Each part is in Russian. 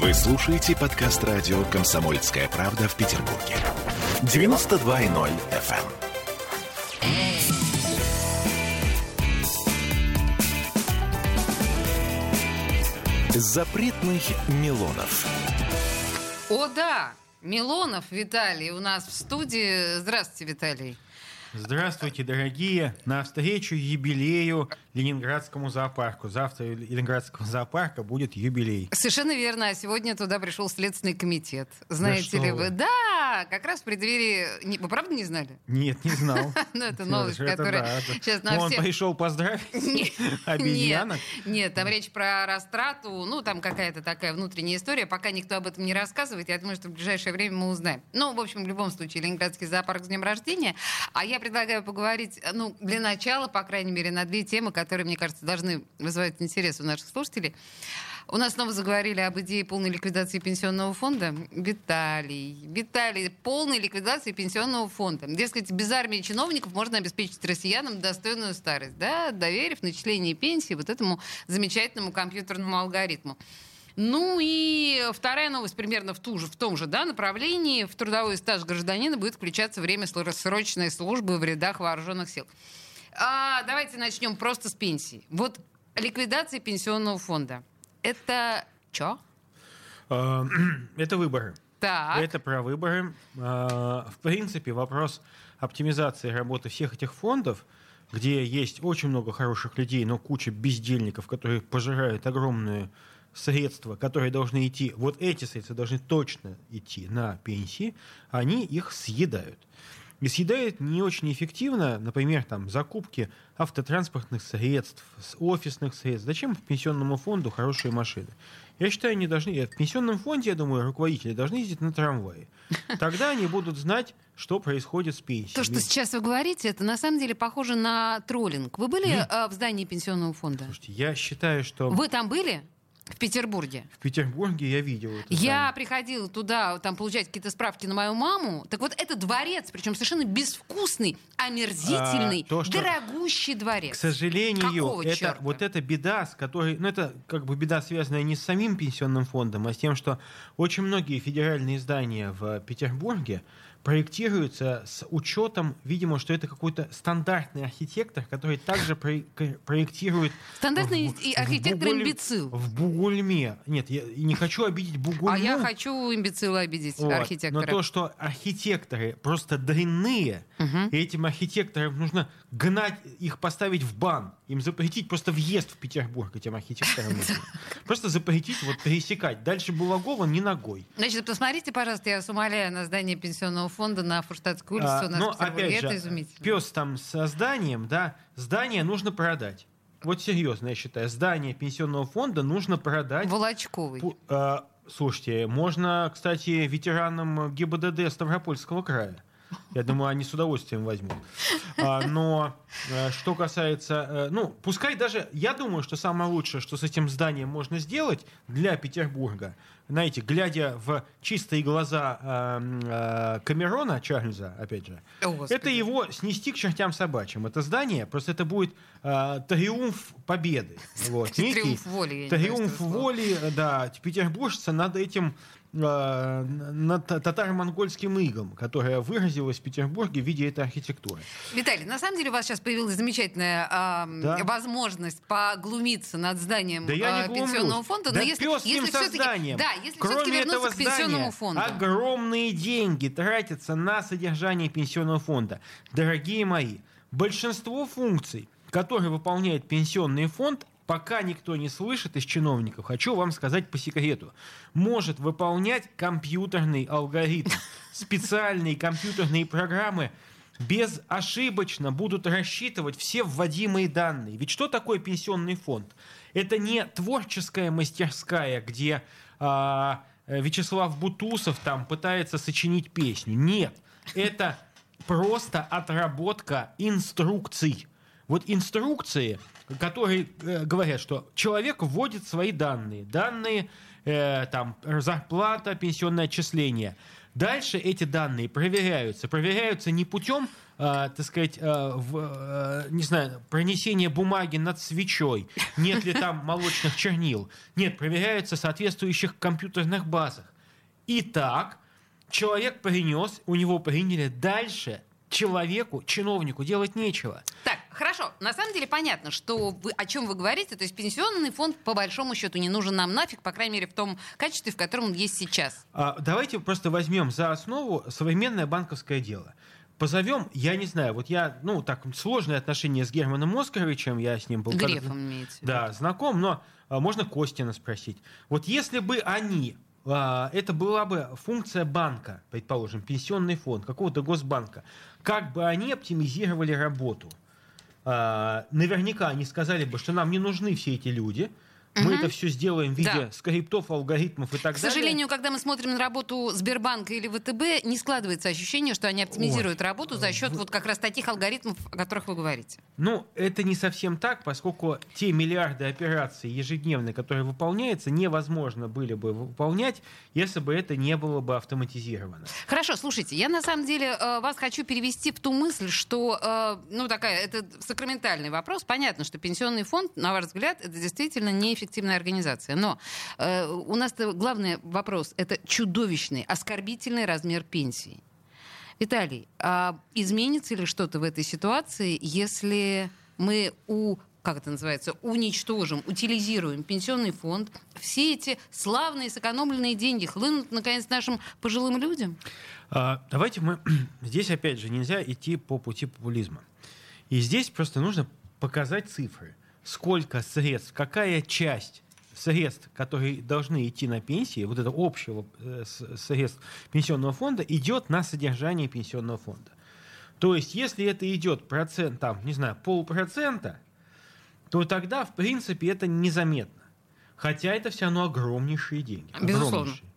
Вы слушаете подкаст радио «Комсомольская правда» в Петербурге. 92.0 FM. Запретных Милонов. О, да! Милонов Виталий у нас в студии. Здравствуйте, Виталий. Здравствуйте, дорогие! На встречу юбилею Ленинградскому зоопарку. Завтра у Ленинградского зоопарка будет юбилей. Совершенно верно. А сегодня туда пришел Следственный комитет. Знаете Да ли вы? вы. Да, как раз в преддверии... Вы правда не знали? Нет, не знал. Ну, это новость, которая сейчас на Он пришел поздравить обезьянок. Нет, там речь про растрату, ну, там какая-то такая внутренняя история. Пока никто об этом не рассказывает, я думаю, что в ближайшее время мы узнаем. Ну, в общем, в любом случае, Ленинградский зоопарк с днем рождения. А я предлагаю поговорить, ну, для начала, по крайней мере, на две темы, которые, мне кажется, должны вызывать интерес у наших слушателей. У нас снова заговорили об идее полной ликвидации пенсионного фонда. Виталий, Виталий, полной ликвидации пенсионного фонда. Дескать, без армии чиновников можно обеспечить россиянам достойную старость, да, доверив начисление пенсии вот этому замечательному компьютерному алгоритму. Ну и вторая новость примерно в, ту же, в том же да, направлении. В трудовой стаж гражданина будет включаться время срочной службы в рядах вооруженных сил. А, давайте начнем просто с пенсии. Вот ликвидация пенсионного фонда. Это что? Э, Это выборы. Так. Это про выборы. Э, В принципе, вопрос оптимизации работы всех этих фондов, где есть очень много хороших людей, но куча бездельников, которые пожирают огромные средства, которые должны идти, вот эти средства должны точно идти на пенсии, они их съедают. И съедают не очень эффективно, например, там, закупки автотранспортных средств, офисных средств. Зачем пенсионному фонду хорошие машины? Я считаю, они должны... В пенсионном фонде, я думаю, руководители должны ездить на трамвае. Тогда они будут знать, что происходит с пенсией. То, что сейчас вы говорите, это на самом деле похоже на троллинг. Вы были э, в здании пенсионного фонда? Слушайте, я считаю, что Вы там были? В Петербурге? в Петербурге я видел это Я здание. приходила туда, там, получать какие-то справки на мою маму. Так вот, это дворец, причем совершенно безвкусный, омерзительный, А, то, что- дорогущий дворец. К сожалению, Какого это, черта? вот эта беда, с которой, ну это как бы беда, связанная не с самим пенсионным фондом, а с тем, что очень многие федеральные здания в Петербурге проектируются с учетом, видимо, что это какой-то стандартный архитектор, который также про- проектирует... Стандартный в- и в архитектор Бугуль- имбецил. В Бугульме. Нет, я не хочу обидеть Бугульму. А я хочу имбецила обидеть Вот. архитектора. Но то, что архитекторы просто дрянные, Мгм. и этим архитекторам нужно гнать их, поставить в бан, им запретить просто въезд в Петербург этим архитекторам. Просто запретить вот пересекать. Дальше Булагова не ногой. Значит, посмотрите, пожалуйста, я вас умоляю, на здание пенсионного фонда на Фурштадтской улице А, у нас но в Петербурге. опять это же, изумительно. пес там со зданием, да, здание нужно продать. Вот серьезно, я считаю, здание пенсионного фонда нужно продать. Волочковый. Пу- а, Слушайте, можно, кстати, ветеранам ГИБДД Ставропольского края. Я думаю, они с удовольствием возьмут. А, Но э, что касается... э, Ну, пускай даже... Я думаю, что самое лучшее, что с этим зданием можно сделать для Петербурга, знаете, глядя в чистые глаза э, э, Камерона Чарльза, опять же, О, Господи. это его снести к чертям собачьим. Это здание, просто это будет э, триумф победы. Вот, некий Триумф воли, Триумф слово. воли, да, петербуржца над этим э, над татаро-монгольским игом, которое выразилось в Петербурге в виде этой архитектуры. Виталий, на самом деле у вас сейчас появилась замечательная ам, Да. возможность поглумиться над зданием Да глумлюсь. пенсионного фонда. Да но если, если все-таки, да, если Кроме все-таки этого к пенсионному здания, фонду. огромные деньги тратятся на содержание пенсионного фонда. Дорогие мои, большинство функций, которые выполняет пенсионный фонд, пока никто не слышит из чиновников, хочу вам сказать по секрету, может выполнять компьютерный алгоритм. Специальные компьютерные программы безошибочно будут рассчитывать все вводимые данные. Ведь что такое пенсионный фонд? Это не творческая мастерская, где а, э, Вячеслав Бутусов там пытается сочинить песню. Нет, это просто отработка инструкций. Вот инструкции, которые э, говорят, что человек вводит свои данные. Данные, э, там, зарплата, пенсионное отчисление. Дальше эти данные проверяются. Проверяются не путем, э, так сказать, э, в, э, не знаю, пронесения бумаги над свечой, нет ли там молочных чернил. Нет, проверяются в соответствующих компьютерных базах. Итак, человек принес, у него приняли дальше человеку, чиновнику делать нечего. Так, хорошо. На самом деле понятно, что вы, о чем вы говорите. То есть пенсионный фонд по большому счету не нужен нам нафиг, по крайней мере в том качестве, в котором он есть сейчас. А, давайте просто возьмем за основу современное банковское дело. Позовем, я не знаю, вот я, ну, так, сложные отношения с Германом Оскаровичем, я с ним был... Грефом имеется в виду. Да, знаком, но а, можно Костина спросить. Вот если бы они а, это была бы функция банка, предположим, пенсионный фонд, какого-то госбанка. Как бы они оптимизировали работу? А, наверняка они сказали бы, что нам не нужны все эти люди. Мы Мгм. это все сделаем в виде Да. скриптов, алгоритмов и так К далее. сожалению, когда мы смотрим на работу Сбербанка или ВТБ, не складывается ощущение, что они оптимизируют работу за счет вот как раз таких алгоритмов, о которых вы говорите. Ну, это не совсем так, поскольку те миллиарды операций ежедневно, которые выполняются, невозможно были бы выполнять, если бы это не было бы автоматизировано. Хорошо, слушайте, я на самом деле э, вас хочу перевести в ту мысль, что, э, ну, такая, это сакраментальный вопрос. Понятно, что пенсионный фонд, на ваш взгляд, это действительно неэффективная организация. Но э, у нас главный вопрос — это чудовищный, оскорбительный размер пенсии. Виталий, а изменится ли что-то в этой ситуации, если мы у как это называется, уничтожим, утилизируем пенсионный фонд, все эти славные сэкономленные деньги хлынут, наконец, нашим пожилым людям? А, Давайте мы... Здесь, опять же, нельзя идти по пути популизма. И здесь просто нужно показать цифры. Сколько средств, какая часть средств, которые должны идти на пенсии, вот это общего э, средств пенсионного фонда, идет на содержание пенсионного фонда. То есть, если это идет процент, там, не знаю, полпроцента, то тогда, в принципе, это незаметно. Хотя это все равно огромнейшие деньги. Безусловно. огромнейшие.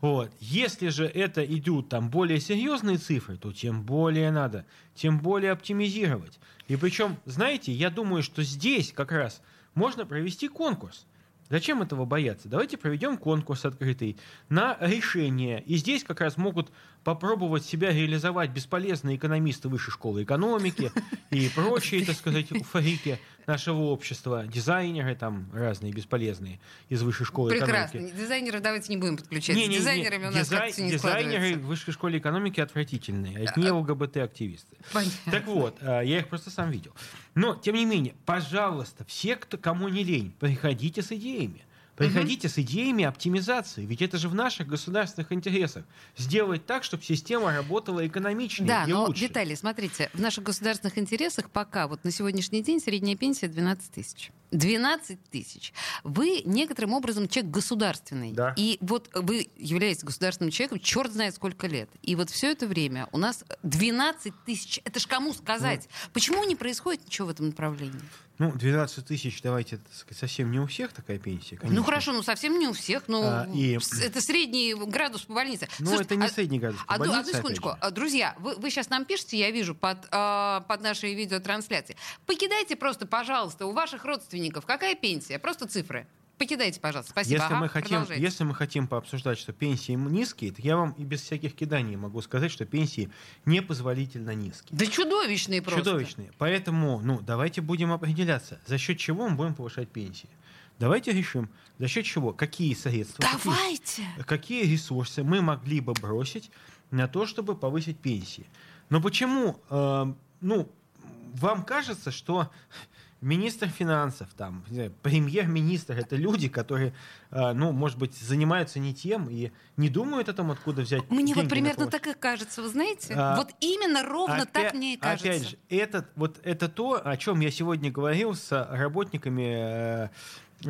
Вот. Если же это идут там более серьезные цифры, то тем более надо, тем более оптимизировать. И причем, знаете, я думаю, что здесь как раз можно провести конкурс. Зачем этого бояться? Давайте проведем конкурс открытый на решение. И здесь как раз могут попробовать себя реализовать бесполезные экономисты высшей школы экономики и прочие, так сказать, фрики нашего общества, дизайнеры там разные бесполезные из высшей школы Прекрасно. экономики. Дизайнеров давайте не будем подключать. Не, не, не. дизайнерами у нас Дизай- не Дизайнеры в высшей школе экономики отвратительные, одни ЛГБТ-активисты. Понятно. Так вот, а, я их просто сам видел. Но, тем не менее, пожалуйста, все, кто, кому не лень, приходите с идеями. Приходите с идеями оптимизации, ведь это же в наших государственных интересах. Сделать так, чтобы система работала экономичнее Да, и но, лучше. Виталий, смотрите, в наших государственных интересах пока вот на сегодняшний день средняя пенсия 12 тысяч. 12 тысяч. Вы некоторым образом человек государственный. Да. И вот вы являетесь государственным человеком черт знает сколько лет. И вот все это время у нас 12 тысяч. Это ж кому сказать? Почему не происходит ничего в этом направлении? Ну, 12 тысяч, давайте, сказать, совсем не у всех такая пенсия, конечно. Ну хорошо, ну совсем не у всех, но А, и- это средний градус по больнице. Ну, Слушайте, это не а- средний градус по Одну, больнице, одну секундочку. А, Друзья, вы, вы сейчас нам пишете, я вижу, под, а, под нашей видеотрансляцией. Покидайте просто, пожалуйста, у ваших родственников. Какая пенсия? Просто цифры. Покидайте, пожалуйста. Спасибо. Если, Ага, мы хотим, продолжайте. если мы хотим пообсуждать, что пенсии низкие, то я вам и без всяких киданий могу сказать, что пенсии непозволительно низкие. Да чудовищные просто. Чудовищные. Поэтому, ну, давайте будем определяться, за счет чего мы будем повышать пенсии. Давайте решим, за счет чего, какие средства, какие- Давайте. какие ресурсы мы могли бы бросить на то, чтобы повысить пенсии. Но почему, э, ну, вам кажется, что министр финансов, там, премьер-министр, это люди, которые, э, ну, может быть, занимаются не тем и не думают о том, откуда взять Мне деньги вот примерно так и кажется, вы знаете? А, вот именно ровно так Опять- мне и кажется. Опять же, это, вот, это то, о чем я сегодня говорил с работниками э,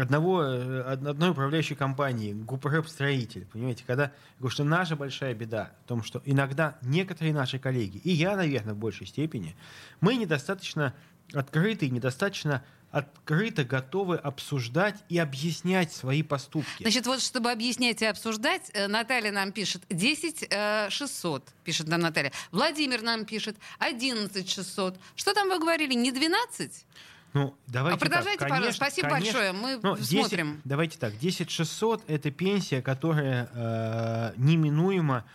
одного, э, од- одной управляющей компании, Гупрэп-строитель. Понимаете, когда говорю, что наша большая беда в том, что иногда некоторые наши коллеги, и я, наверное, в большей степени, мы недостаточно открыты и недостаточно открыто готовы обсуждать и объяснять свои поступки. Значит, вот чтобы объяснять и обсуждать, э, Наталья нам пишет 10 э, 600, пишет нам Наталья. Владимир нам пишет 11 600. Что там вы говорили, не 12? Ну, давайте А продолжайте, так, пожалуйста. конечно- Спасибо конечно. большое. Мы Ну, 10 смотрим. давайте так, 10 600 это пенсия, которая э, неминуемо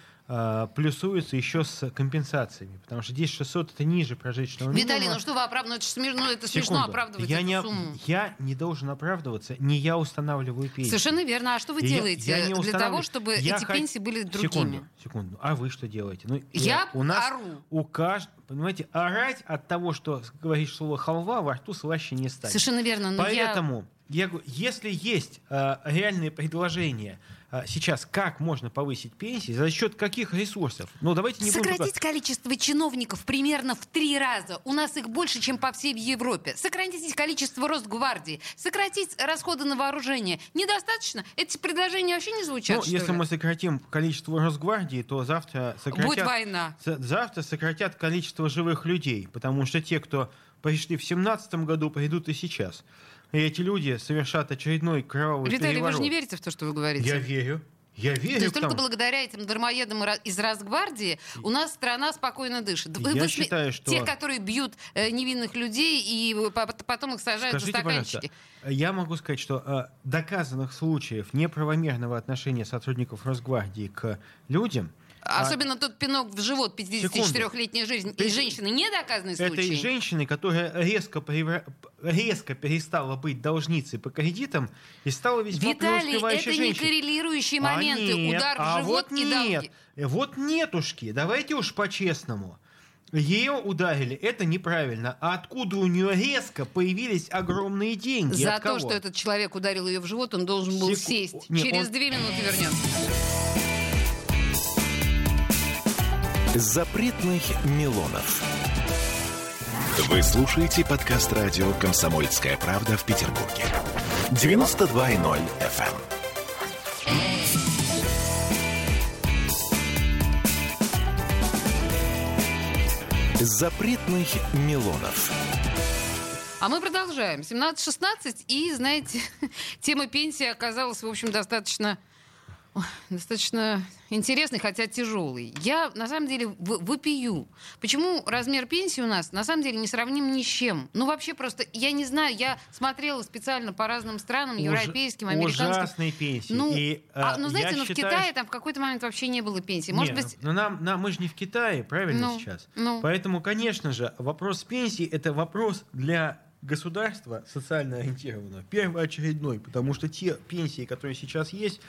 плюсуется еще с компенсациями, потому что здесь 600 это ниже прожиточного минимума. Виталий, ну что вы оправдываете? Это, смешно, это смешно Секунду. оправдывать я эту не, сумму. я не должен оправдываться, не я устанавливаю пенсию. Совершенно верно. А что вы И я- делаете я не для того, чтобы Я эти хот- пенсии были другими? Секунду, секунду. А вы что делаете? Ну, Я у нас ору. у каждого, понимаете, орать от того, что говоришь слово халва, во рту слаще не станет. Совершенно верно. Но я... Поэтому я... говорю, если есть э, реальные предложения э, сейчас, как можно повысить пенсии, за счет каких ресурсов? Ну, давайте не будем Сократить количество чиновников примерно в три раза. У нас их больше, чем по всей Европе. Сократить количество Росгвардии. Сократить расходы на вооружение. Недостаточно? Эти предложения вообще не звучат, Ну, если ли? мы сократим количество Росгвардии, то завтра сократят... Будет война. Завтра сократят количество живых людей, потому что те, кто пришли в семнадцатом году, придут и сейчас. И эти люди совершат очередной кровавый Виталий, вы переворот. же не верите в то, что вы говорите? Я верю. Я верю. То есть только благодаря этим дармоедам из Росгвардии у нас страна спокойно дышит. Я сме- считаю, что- Те, которые бьют э, невинных людей и по- потом их сажают Скажите, за стаканчики. я могу сказать, что э, доказанных случаев неправомерного отношения сотрудников Росгвардии к людям а, Особенно тот пинок в живот 54-летней жизни. И Ты- женщины не доказанные этой случаи. женщины, которая резко, превра- резко перестала быть должницей по кредитам и стала весьма Виталий, это не женщиной. коррелирующие А моменты. нет, Удар а в живот вот и нет, долги. Вот нетушки, давайте уж по-честному. Ее ударили, это неправильно. А откуда у нее резко появились огромные деньги? За то, что этот человек ударил ее в живот, он должен был Секу- сесть. Нет, Через он- две минуты вернемся. Запретных Милонов. Вы слушаете подкаст радио «Комсомольская правда» в Петербурге. 92.0 FM. Запретных Милонов. А мы продолжаем. 17-16. И, знаете, тема пенсии оказалась, в общем, достаточно достаточно интересный, хотя тяжелый. Я, на самом деле, в- вопию. Почему размер пенсии у нас, на самом деле, не сравним ни с чем? Ну, вообще просто, я не знаю, я смотрела специально по разным странам, Уж- европейским, американским. Ужасные пенсии. Ну, И, а, э, ну, знаете, ну, в считаю, Китае там в какой-то момент вообще не было пенсии. Может Не, быть, ну нам, нам, мы же не в Китае, правильно Ну, сейчас? ну. Поэтому, конечно же, вопрос пенсии это вопрос для государства социально ориентированного, первоочередной, потому что те пенсии, которые сейчас есть,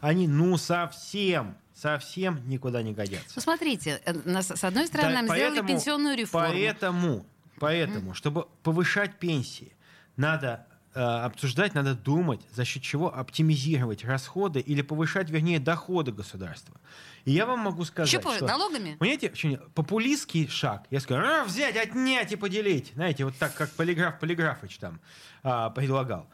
они ну совсем, совсем никуда не годятся. ну, смотрите, э, с одной стороны, Да, нам сделали поэтому- пенсионную реформу. Поэтому, поэтому, чтобы повышать пенсии, надо обсуждать, надо думать, за счет чего оптимизировать расходы или повышать, вернее, доходы государства. И я вам могу сказать, позже, что... налогами? Понимаете, популистский шаг. Я скажу, «А, взять, отнять и поделить. Знаете, вот так, как полиграф Полиграфыч там а, предлагал.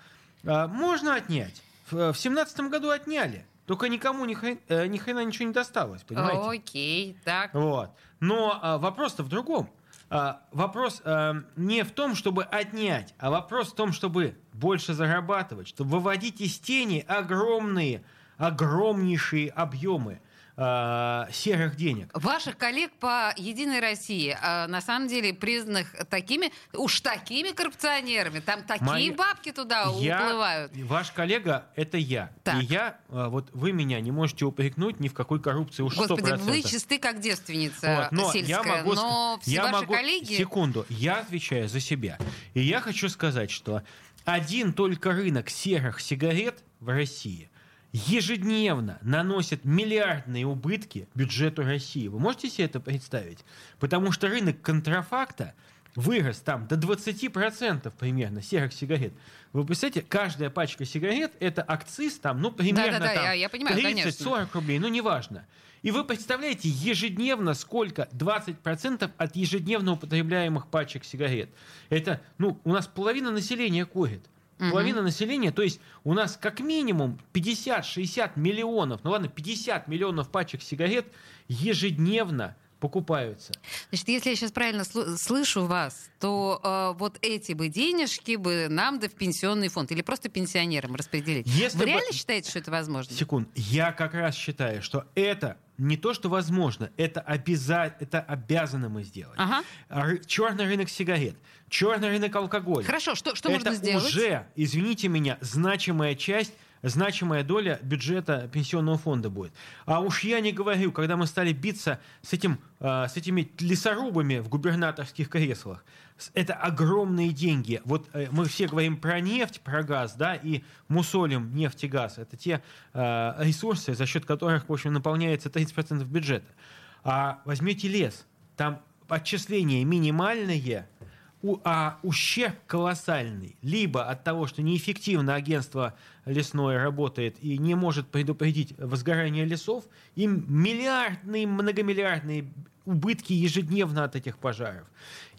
А, можно отнять. В семнадцатом году отняли. Только никому ни, хрен- э, ни хрена ничего не досталось, понимаете? Окей, так. Вот. Но а, вопрос-то в другом. А, вопрос а, не в том, чтобы отнять, а вопрос в том, чтобы больше зарабатывать, чтобы выводить из тени огромные, огромнейшие объемы а, серых денег. Ваших коллег по Единой России, а, на самом деле, признанных такими, уж такими коррупционерами, там такие Мои- бабки туда Я- уплывают. Ваш коллега это я. Так. И я, а, вот вы меня не можете упрекнуть ни в какой коррупции уж Господи, 100%. вы чисты как девственница Вот, но сельская, я могу, но все я ваши могу- коллеги... Секунду, я отвечаю за себя. И я хочу сказать, что один только рынок серых сигарет в России ежедневно наносит миллиардные убытки бюджету России. Вы можете себе это представить? Потому что рынок контрафакта вырос там до 20% примерно серых сигарет. Вы представляете, каждая пачка сигарет это акциз там, ну, примерно там я- я понимаю, 30-40 рублей, ну, неважно. И вы представляете, ежедневно сколько? 20% от ежедневно употребляемых пачек сигарет. Это, ну, у нас половина населения курит. Половина населения, то есть у нас как минимум 50-60 миллионов, ну ладно, 50 миллионов пачек сигарет ежедневно покупаются. Значит, если я сейчас правильно слу- слышу вас, то э, вот эти бы денежки бы нам да в пенсионный фонд или просто пенсионерам распределить. Если Вы бы- реально считаете, что это возможно? Секунд. Я как раз считаю, что это не то, что возможно, это, обяза... это обязаны мы сделать. Ага. Черный рынок сигарет, черный рынок алкоголя. Хорошо, что, что это можно сделать? уже, извините меня, значимая часть значимая доля бюджета пенсионного фонда будет. А уж я не говорю, когда мы стали биться с, этим, э, с этими лесорубами в губернаторских креслах, это огромные деньги. Вот э, мы все говорим про нефть, про газ, да, и мусолим нефть и газ. Это те э, ресурсы, за счет которых, в общем, наполняется 30% бюджета. А возьмете лес, там отчисления минимальные, а ущерб колоссальный. Либо от того, что неэффективно агентство лесное работает и не может предупредить возгорание лесов, им миллиардные, многомиллиардные убытки ежедневно от этих пожаров.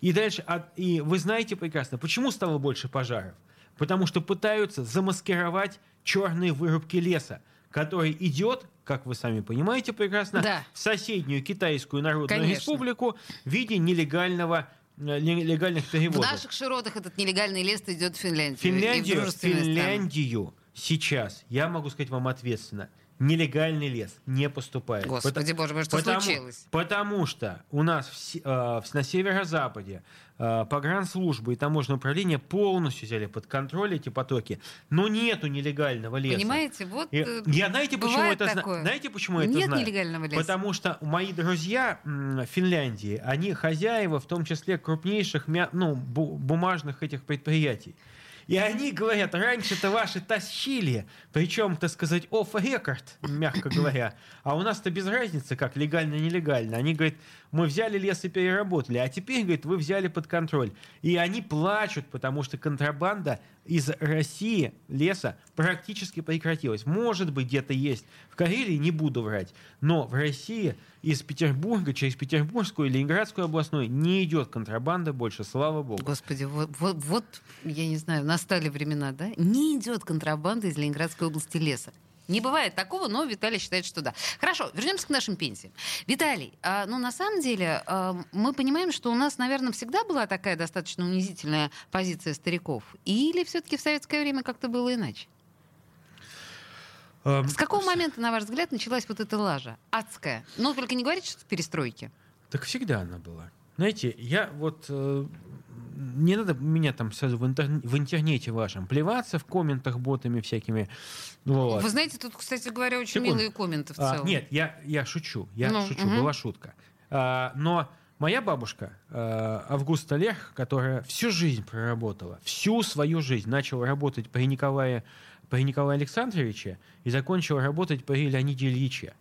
И дальше, и вы знаете прекрасно, почему стало больше пожаров? Потому что пытаются замаскировать черные вырубки леса, который идет, как вы сами понимаете прекрасно, да. в соседнюю Китайскую Народную Конечно. Республику в виде нелегального нелегальных перевозок. В наших широтах этот нелегальный лес идет в Финляндию. Финляндию, Финляндию сейчас, я могу сказать вам ответственно, нелегальный лес не поступает. Господи боже мой, что потому, случилось? Потому что у нас в, э, на северо-западе э, погранслужбы и таможенное управление полностью взяли под контроль эти потоки, но нету нелегального леса. Понимаете, вот и, э, я знаете почему это такое. знаете почему Нет это знаю? Нет нелегального леса. Потому что мои друзья в Финляндии, они хозяева, в том числе крупнейших ну, бумажных этих предприятий. И они говорят, раньше-то ваши тащили, причем, так сказать, off record, мягко говоря. А у нас-то без разницы, как легально-нелегально. Они говорят, мы взяли лес и переработали, а теперь, говорит, вы взяли под контроль. И они плачут, потому что контрабанда из России леса практически прекратилась. Может быть, где-то есть. В Карелии не буду врать. Но в России из Петербурга через Петербургскую и Ленинградскую областную не идет контрабанда больше, слава богу. Господи, вот, вот, вот я не знаю, настали времена, да? Не идет контрабанда из Ленинградской области леса. Не бывает такого, но Виталий считает, что да. Хорошо, вернемся к нашим пенсиям. Виталий, а, ну на самом деле а, мы понимаем, что у нас, наверное, всегда была такая достаточно унизительная позиция стариков. Или все-таки в советское время как-то было иначе? С какого момента, на ваш взгляд, началась вот эта лажа? Адская. Ну, только не говорите, что в перестройке. Так всегда она была. Знаете, я вот... Э, не надо меня там сразу в, интер, в интернете вашем плеваться в комментах ботами всякими. Вот. Вы знаете, тут, кстати говоря, очень Секунд. милые комменты в а, целом. А, нет, я, я шучу. Я ну, шучу, угу. была шутка. А, но моя бабушка а, Августа Лех, которая всю жизнь проработала, всю свою жизнь начала работать при Николае при Николае Александровиче и закончил работать при Леониде Ильиче.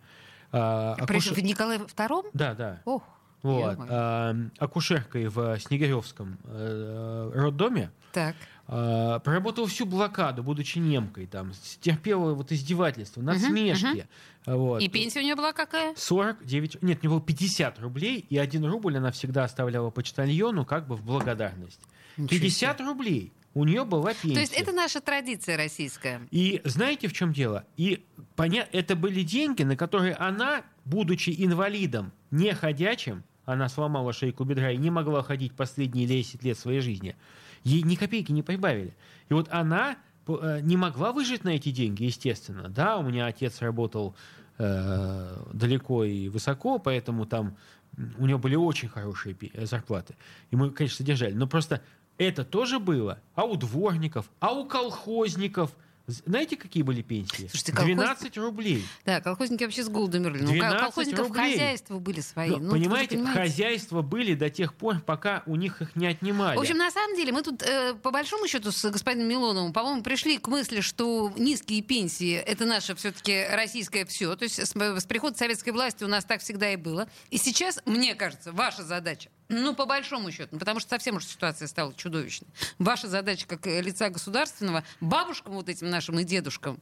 А, акуш... При Николае II? Да, да. Ох. Вот. А, акушеркой в Снегиревском э, роддоме. Так. А, проработала всю блокаду, будучи немкой, там, терпела вот издевательства, насмешки. Uh-huh. Вот. И пенсия у нее была какая? 49, нет, у нее было 50 рублей, и один рубль она всегда оставляла почтальону как бы в благодарность. 50 рублей у нее была пенсия. То есть это наша традиция российская. И знаете, в чем дело? И поня... это были деньги, на которые она, будучи инвалидом, не ходячим, она сломала шейку бедра и не могла ходить последние 10 лет своей жизни, ей ни копейки не прибавили. И вот она э, не могла выжить на эти деньги, естественно. Да, у меня отец работал э, далеко и высоко, поэтому там у него были очень хорошие зарплаты. И мы, конечно, содержали. Но просто это тоже было. А у дворников, а у колхозников – знаете, какие были пенсии? Слушайте, колхоз... 12 рублей. Да, колхозники вообще с голоду мерли. Ну, колхозников рублей. хозяйства были свои. Но, ну, понимаете, понимаете, хозяйства были до тех пор, пока у них их не отнимали. В общем, на самом деле, мы тут, э, по большому счету, с господином Милоновым, по-моему, пришли к мысли, что низкие пенсии — это наше все-таки российское все. То есть с, с приходом советской власти у нас так всегда и было. И сейчас, мне кажется, ваша задача ну, по большому счету, ну, потому что совсем уж ситуация стала чудовищной. Ваша задача как лица государственного, бабушкам вот этим нашим и дедушкам,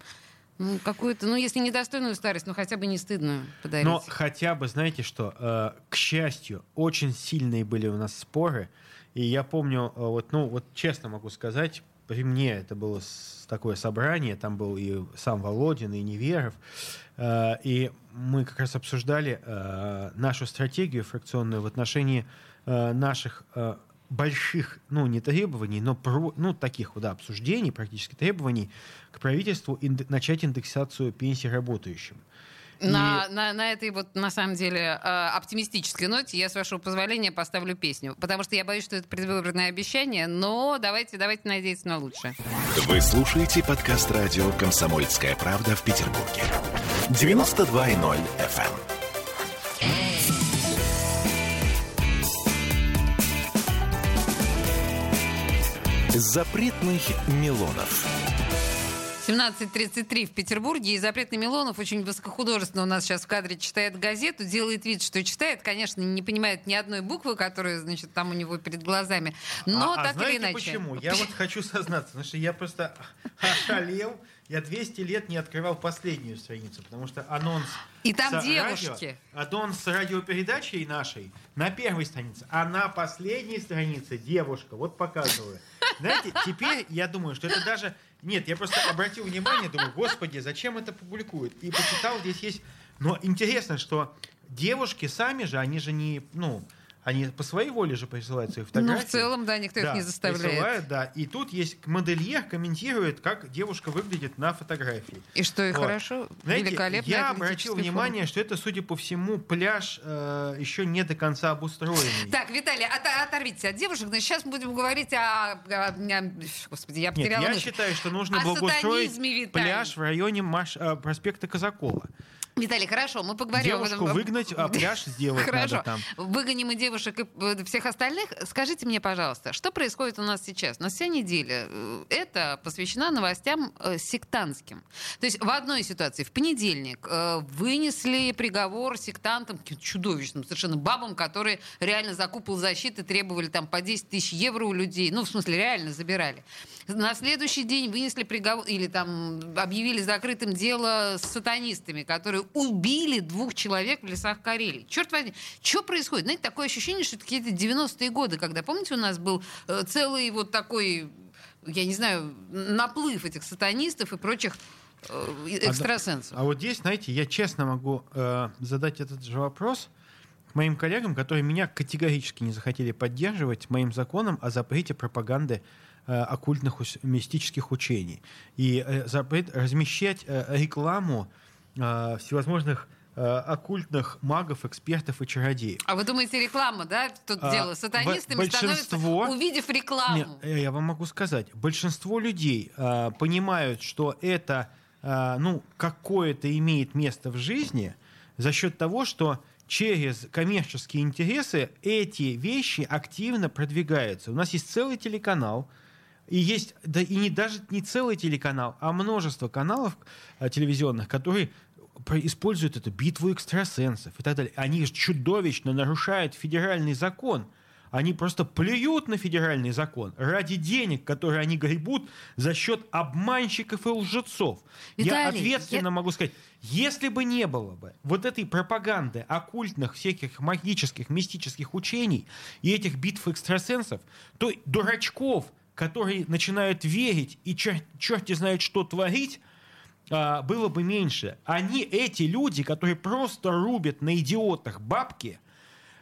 ну, какую-то, ну, если недостойную старость, ну, хотя бы не стыдную подарить. Но хотя бы, знаете что, э, к счастью, очень сильные были у нас споры. И я помню, э, вот, ну, вот честно могу сказать, при мне это было такое собрание, там был и сам Володин, и Неверов, э, и мы как раз обсуждали нашу стратегию фракционную в отношении э, наших э, больших, ну, не требований, но про, ну, таких да, обсуждений, практически требований к правительству инде, начать индексацию пенсий работающим. На, на, на этой вот, на самом деле, э, оптимистической ноте я, с вашего позволения, поставлю песню. Потому что я боюсь, что это предвыборное обещание, но давайте, давайте надеяться на лучшее. Вы слушаете подкаст радио «Комсомольская правда» в Петербурге. 92.0 FM. Запретных Милонов. 17.33 в Петербурге, и запретный Милонов очень высокохудожественно у нас сейчас в кадре читает газету, делает вид, что читает, конечно, не понимает ни одной буквы, которая, значит, там у него перед глазами, но а, так а знаете или иначе. почему? Я вот хочу сознаться, потому что я просто ошалел, я 200 лет не открывал последнюю страницу, потому что анонс... И там с девушки. Радио, анонс с радиопередачей нашей на первой странице, а на последней странице девушка. Вот показываю. Знаете, теперь я думаю, что это даже... Нет, я просто обратил внимание, думаю, господи, зачем это публикуют? И почитал, здесь есть... Но интересно, что девушки сами же, они же не... Ну, они по своей воле же присылают свои фотографии. Ну, в целом, да, никто их не заставляет. Присылают, да. И тут есть модельер комментирует, как девушка выглядит на фотографии. И что, и Вот. хорошо, Знаете, великолепно. я обратил внимание, что это, судя по всему, пляж э, еще не до конца обустроенный. Так, Виталий, от- оторвитесь от девушек. Значит, сейчас будем говорить о... о- о- Господи, я Нет, потеряла я мысль. считаю, что нужно благоустроить пляж в районе Маш- э, проспекта Казакова. Виталий, хорошо, мы поговорим Девушку выгнать, а пляж сделать Хорошо. надо там. Выгоним и девушек, и э, всех остальных. Скажите мне, пожалуйста, что происходит у нас сейчас? На вся неделя э, это посвящена новостям э, сектантским. То есть в одной ситуации, в понедельник, вынесли приговор сектантам, чудовищным совершенно бабам, которые реально за купол защиты требовали там по 10 тысяч евро у людей. Ну, в смысле, реально забирали. На следующий день вынесли приговор, или там объявили закрытым дело с сатанистами, которые убили двух человек в лесах Карелии. Черт возьми, что происходит? Знаете, такое ощущение, что это какие-то 90-е годы, когда, помните, у нас был э, целый вот такой, я не знаю, наплыв этих сатанистов и прочих э, экстрасенсов. А вот здесь, знаете, я честно могу э, задать этот же вопрос моим коллегам, которые меня категорически не захотели поддерживать моим законом о запрете пропаганды э, оккультных мистических учений и э, запрет размещать э, рекламу э, всевозможных э, оккультных магов, экспертов и чародеев. А вы думаете, реклама, да, тут А, дело? Сатанистами б- становятся, большинство- увидев рекламу. Не, э, я вам могу сказать, большинство людей э, понимают, что это э, ну, какое-то имеет место в жизни за счет того, что через коммерческие интересы эти вещи активно продвигаются. У нас есть целый телеканал, и есть, да и не даже не целый телеканал, а множество каналов э, телевизионных, которые используют эту битву экстрасенсов и так далее. Они чудовищно нарушают федеральный закон. Они просто плюют на федеральный закон ради денег, которые они гребут за счет обманщиков и лжецов. я Виталий, ответственно я- могу сказать, если бы не было бы вот этой пропаганды оккультных всяких магических, мистических учений и этих битв экстрасенсов, то дурачков, которые начинают верить и чер- черти знает что творить, было бы меньше. Они, эти люди, которые просто рубят на идиотах бабки,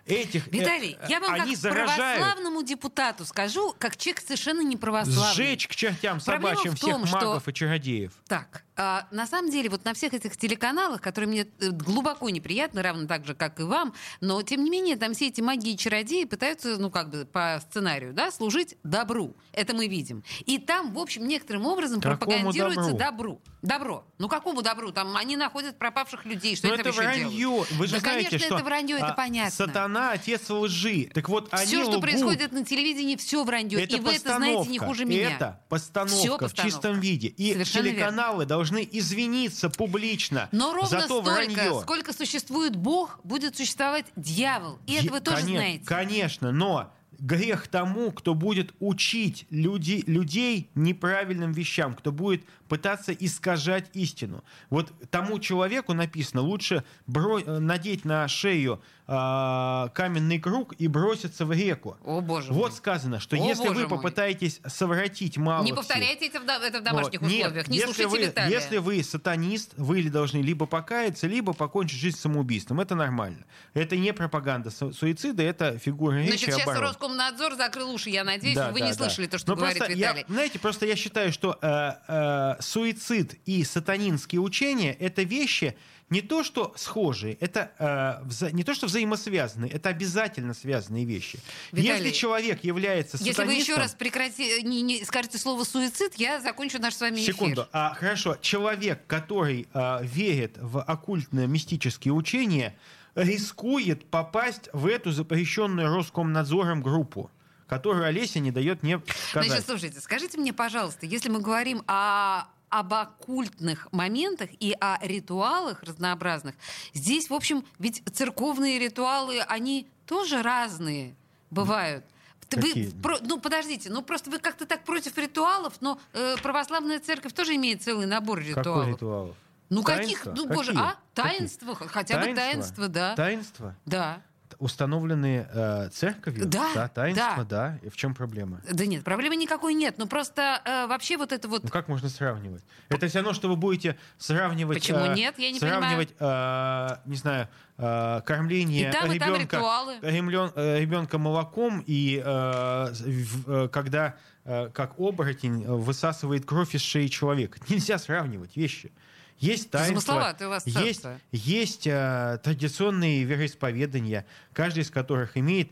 этих, э, Виталий, я вам они как заражают православному депутату скажу, как человек совершенно не православный. сжечь к чертям Проблема собачьим в том, всех что- магов и чародеев. Так, а, на самом деле, вот на всех этих телеканалах, которые мне э, глубоко неприятны, равно так же, как и вам, но, тем не менее, там все эти маги и чародеи пытаются, ну, как бы по сценарию, да, служить добру. Это мы видим. И там, в общем, некоторым образом Какому пропагандируется добру? добру. Добро. Ну, какому добру? Там они находят пропавших людей. Что Но это это вранье. Вы же да, знаете, конечно, что это вранье, это а, понятно. Сатана отец лжи. Так вот, они Все, что лгут. происходит на телевидении, все вранье. Это и вы это знаете не хуже меня. Это постановка, Всё в постановка. чистом виде. И Совершенно телеканалы должны извиниться публично Но ровно за то столько, вранье. сколько существует Бог, будет существовать дьявол. И это Е- вы тоже коне- знаете. Конечно, но грех тому, кто будет учить люди, людей неправильным вещам, кто будет пытаться искажать истину. Вот тому человеку написано, лучше бро- э, надеть на шею а, каменный круг и броситься в реку. О, боже Вот мой. сказано, что О, если вы мой. попытаетесь совратить малых Не повторяйте это в, до- это в домашних вот. Нет, условиях. Не если слушайте вы, Виталия. Если вы сатанист, вы должны либо покаяться, либо покончить жизнь самоубийством. Это нормально. Это не пропаганда су- суицида, это фигура речи Значит, сейчас оборот. Роскомнадзор закрыл уши, я надеюсь, Да, вы да, не да. слышали то, что Но говорит просто я- Виталий. знаете, просто я считаю, что э, э, суицид и сатанинские учения — это вещи не то что схожие, это э, вза- не то что взаимосвязанные, это обязательно связанные вещи. Виталий, Если человек является Если вы сатанистом... еще раз прекрати, не, не скажете слово суицид, я закончу наш с вами эфир. Секунду. А, хорошо. Человек, который а, верит в оккультные мистические учения, рискует попасть в эту запрещенную Роскомнадзором группу, которую Олеся не дает мне сказать. Значит, слушайте, скажите мне, пожалуйста, если мы говорим о об оккультных моментах и о ритуалах разнообразных, здесь, в общем, ведь церковные ритуалы, они тоже разные бывают. Вы, Какие? про- ну, подождите, ну просто вы как-то так против ритуалов, но э, православная церковь тоже имеет целый набор ритуалов. Какой ритуал? Ну Таинства? каких, ну боже, Какие? а? Таинство, хотя бы таинство, да. Таинства? Да. Установленные э, церковью? Да, таинства, да. И в чем проблема? Да нет, проблемы никакой нет. Ну просто э, вообще вот это вот Ну как можно сравнивать? Это все равно, что вы будете сравнивать... Почему э, нет? Я не Сравнивать, э, не знаю, э, кормление И там, и там ребенка, ритуалы. э, ребенка молоком, и э, в- э, когда э, как оборотень э, высасывает кровь из шеи человека. Нельзя сравнивать вещи. Есть таинства, есть, есть э, традиционные вероисповедания, каждый из которых имеет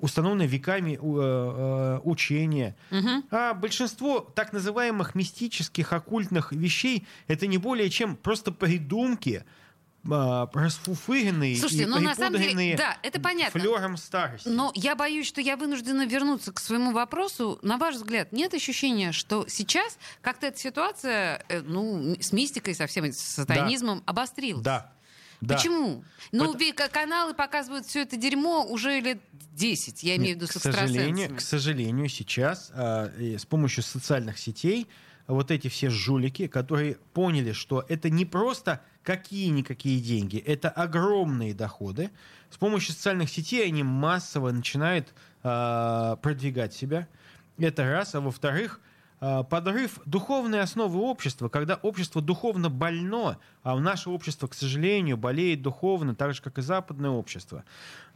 установленное веками э, э, учение. А большинство так называемых мистических, оккультных вещей это не более чем просто придумки, а, расфуфыренные Слушайте, и ну, на самом деле, да, это понятно. флером старости. Но я боюсь, что я вынуждена вернуться к своему вопросу. На ваш взгляд, нет ощущения, что сейчас как-то эта ситуация э, ну, с мистикой, со всем этим, сатанизмом обострилась? Да. да. Почему? Ну, ка- каналы показывают все это дерьмо уже лет 10, я имею в виду К с сожалению, экстрасенсами. к сожалению, сейчас а, с помощью социальных сетей вот эти все жулики, которые поняли, что это не просто какие-никакие деньги, это огромные доходы. С помощью социальных сетей они массово начинают а, продвигать себя. Это раз. А во-вторых, а, подрыв духовной основы общества, когда общество духовно больно, а наше общество, к сожалению, болеет духовно, так же, как и западное общество.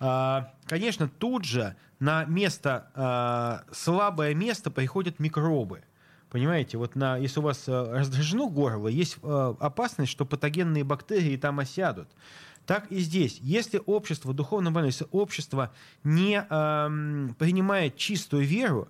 А, Конечно, тут же на место, а, слабое место приходят микробы. Понимаете, вот на, если у вас э, раздражено горло, есть э, опасность, что патогенные бактерии там осядут. Так и здесь. Если общество духовно больное, если общество не эм, принимает чистую веру,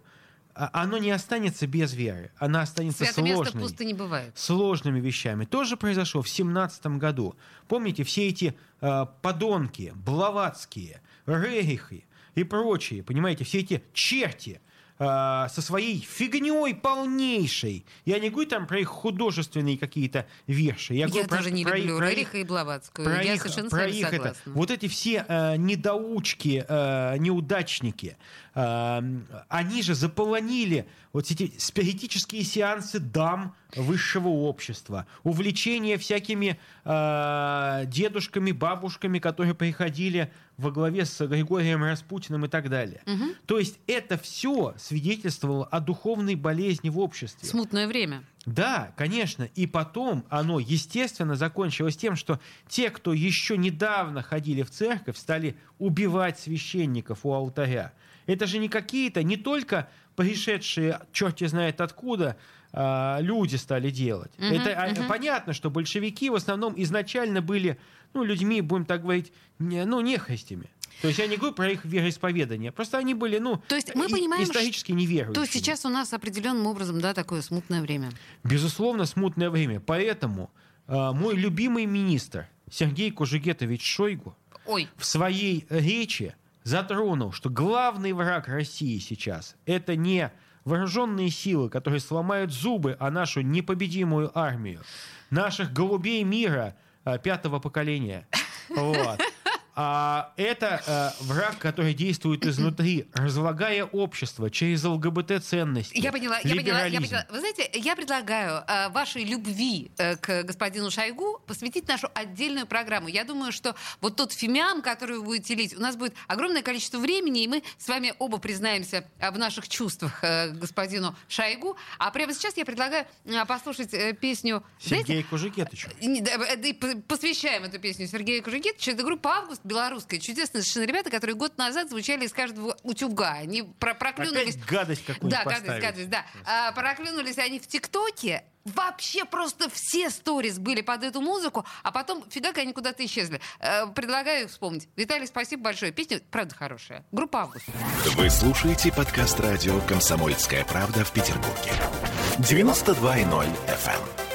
а- оно не останется без веры. Она останется место сложной пусто не бывает. сложными вещами. Тоже произошло в семнадцатом году. Помните, все эти э, подонки, Блаватские, Рерихи и прочие, понимаете, все эти черти э, со своей фигней полнейшей. Я не говорю там про их художественные какие-то верши. Я, Я, говорю про- тоже не про их- люблю про их- Рериха и Блаватскую. про я их- совершенно про их это. согласна. Вот эти все э, недоучки, э, неудачники, они же заполонили вот эти спиритические сеансы дам высшего общества, увлечение всякими э, дедушками, бабушками, которые приходили во главе с Григорием Распутиным и так далее. То есть это все свидетельствовало о духовной болезни в обществе. Смутное время. Да, конечно. И потом оно, естественно, закончилось тем, что те, кто еще недавно ходили в церковь, стали убивать священников у алтаря. Это же не какие-то, не только пришедшие, черти знает откуда, а, люди стали делать. Мгм, Это мгм. понятно, что большевики в основном изначально были, ну, людьми, будем так говорить, не, ну, нехристями. То есть я не говорю про их вероисповедание, просто они были, ну, То есть мы и- понимаем, исторически неверующими. То есть сейчас у нас определенным образом, да, такое смутное время. Безусловно, смутное время. Поэтому э, мой любимый министр Сергей Кужегетович Шойгу Ой, в своей речи затронул, что главный враг России сейчас это не вооруженные силы, которые сломают зубы о нашу непобедимую армию, наших голубей мира э, пятого поколения. Вот. А это э, враг, который действует изнутри, разлагая общество через ЛГБТ-ценности. я поняла, я поняла, я поняла. Вы знаете, я предлагаю э, вашей любви э, к господину Шойгу посвятить нашу отдельную программу. Я думаю, что вот тот фимиам, который вы будете лить, у нас будет огромное количество времени, и мы с вами оба признаемся в наших чувствах к господину Шойгу. А прямо сейчас я предлагаю послушать песню... знаете, да, и п- посвящаем эту песню Сергею Кужегетовичу. Это группа «Август» белорусская. Чудесные совершенно ребята, которые год назад звучали из каждого утюга. Они про проклюнулись... Опять гадость какую-нибудь Да, гадость, поставить. гадость, да. А, проклюнулись они в ТикТоке. вообще просто все сторис были под эту музыку, а потом фигак они куда-то исчезли. Э, предлагаю их вспомнить. Виталий, спасибо большое. Песня, правда, хорошая. Группа «Август». Вы слушаете подкаст радио «Комсомольская правда» в Петербурге. 92.0 FM.